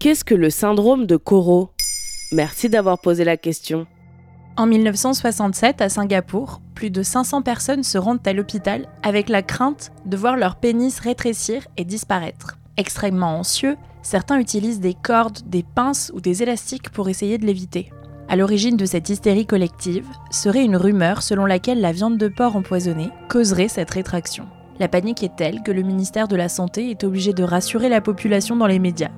Qu'est-ce que le syndrome de Coro Merci d'avoir posé la question. En 1967, à Singapour, plus de 500 personnes se rendent à l'hôpital avec la crainte de voir leur pénis rétrécir et disparaître. Extrêmement anxieux, certains utilisent des cordes, des pinces ou des élastiques pour essayer de l'éviter. À l'origine de cette hystérie collective serait une rumeur selon laquelle la viande de porc empoisonnée causerait cette rétraction. La panique est telle que le ministère de la Santé est obligé de rassurer la population dans les médias.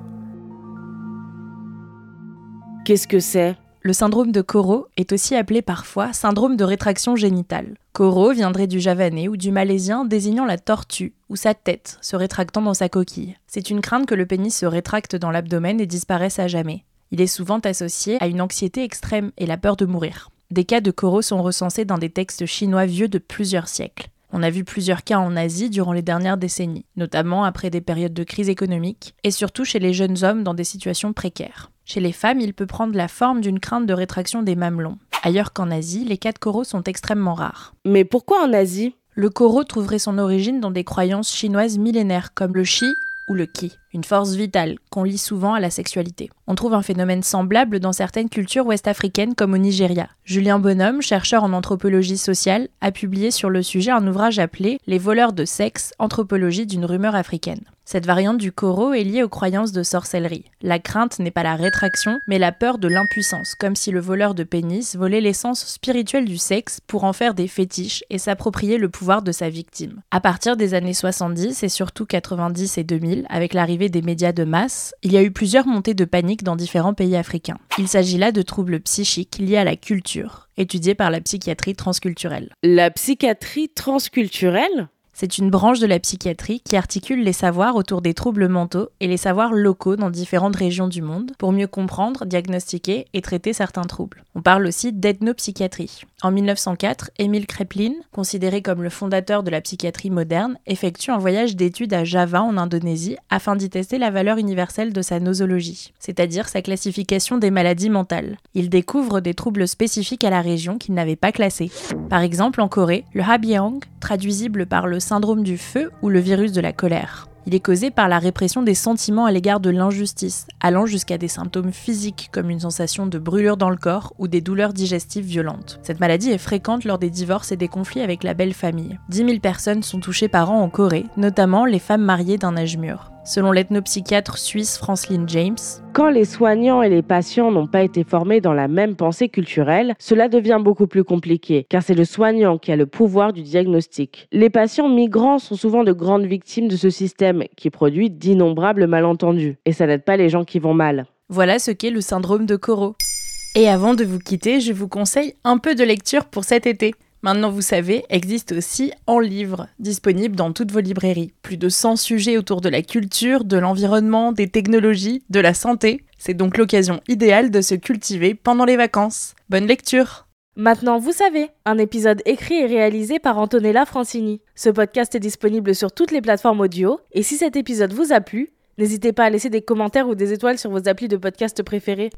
Qu'est-ce que c'est? Le syndrome de Coro est aussi appelé parfois syndrome de rétraction génitale. Coro viendrait du javanais ou du malaisien désignant la tortue ou sa tête se rétractant dans sa coquille. C'est une crainte que le pénis se rétracte dans l'abdomen et disparaisse à jamais. Il est souvent associé à une anxiété extrême et la peur de mourir. Des cas de Coro sont recensés dans des textes chinois vieux de plusieurs siècles. On a vu plusieurs cas en Asie durant les dernières décennies, notamment après des périodes de crise économique, et surtout chez les jeunes hommes dans des situations précaires. Chez les femmes, il peut prendre la forme d'une crainte de rétraction des mamelons. Ailleurs qu'en Asie, les cas de Coro sont extrêmement rares. Mais pourquoi en Asie? Le Coro trouverait son origine dans des croyances chinoises millénaires comme le Shi ou le Qi, une force vitale qu'on lie souvent à la sexualité. On trouve un phénomène semblable dans certaines cultures ouest-africaines comme au Nigeria. Julien Bonhomme, chercheur en anthropologie sociale, a publié sur le sujet un ouvrage appelé Les voleurs de sexe, anthropologie d'une rumeur africaine. Cette variante du coro est liée aux croyances de sorcellerie. La crainte n'est pas la rétraction, mais la peur de l'impuissance, comme si le voleur de pénis volait l'essence spirituelle du sexe pour en faire des fétiches et s'approprier le pouvoir de sa victime. À partir des années 70 et surtout 90 et 2000, avec l'arrivée des médias de masse, il y a eu plusieurs montées de panique dans différents pays africains. Il s'agit là de troubles psychiques liés à la culture, étudiés par la psychiatrie transculturelle. La psychiatrie transculturelle? C'est une branche de la psychiatrie qui articule les savoirs autour des troubles mentaux et les savoirs locaux dans différentes régions du monde pour mieux comprendre, diagnostiquer et traiter certains troubles. On parle aussi d'ethnopsychiatrie. En 1904, Émile Kreplin, considéré comme le fondateur de la psychiatrie moderne, effectue un voyage d'études à Java en Indonésie afin d'y tester la valeur universelle de sa nosologie, c'est-à-dire sa classification des maladies mentales. Il découvre des troubles spécifiques à la région qu'il n'avait pas classés. Par exemple, en Corée, le Habyang, traduisible par le syndrome du feu ou le virus de la colère. Il est causé par la répression des sentiments à l'égard de l'injustice, allant jusqu'à des symptômes physiques comme une sensation de brûlure dans le corps ou des douleurs digestives violentes. Cette maladie est fréquente lors des divorces et des conflits avec la belle famille. 10 000 personnes sont touchées par an en Corée, notamment les femmes mariées d'un âge mûr. Selon l'ethnopsychiatre suisse Franceline James, quand les soignants et les patients n'ont pas été formés dans la même pensée culturelle, cela devient beaucoup plus compliqué, car c'est le soignant qui a le pouvoir du diagnostic. Les patients migrants sont souvent de grandes victimes de ce système qui produit d'innombrables malentendus, et ça n'aide pas les gens qui vont mal. Voilà ce qu'est le syndrome de Coro. Et avant de vous quitter, je vous conseille un peu de lecture pour cet été. Maintenant, vous savez, existe aussi en livre, disponible dans toutes vos librairies. Plus de 100 sujets autour de la culture, de l'environnement, des technologies, de la santé. C'est donc l'occasion idéale de se cultiver pendant les vacances. Bonne lecture Maintenant, vous savez, un épisode écrit et réalisé par Antonella Francini. Ce podcast est disponible sur toutes les plateformes audio, et si cet épisode vous a plu, n'hésitez pas à laisser des commentaires ou des étoiles sur vos applis de podcast préférés.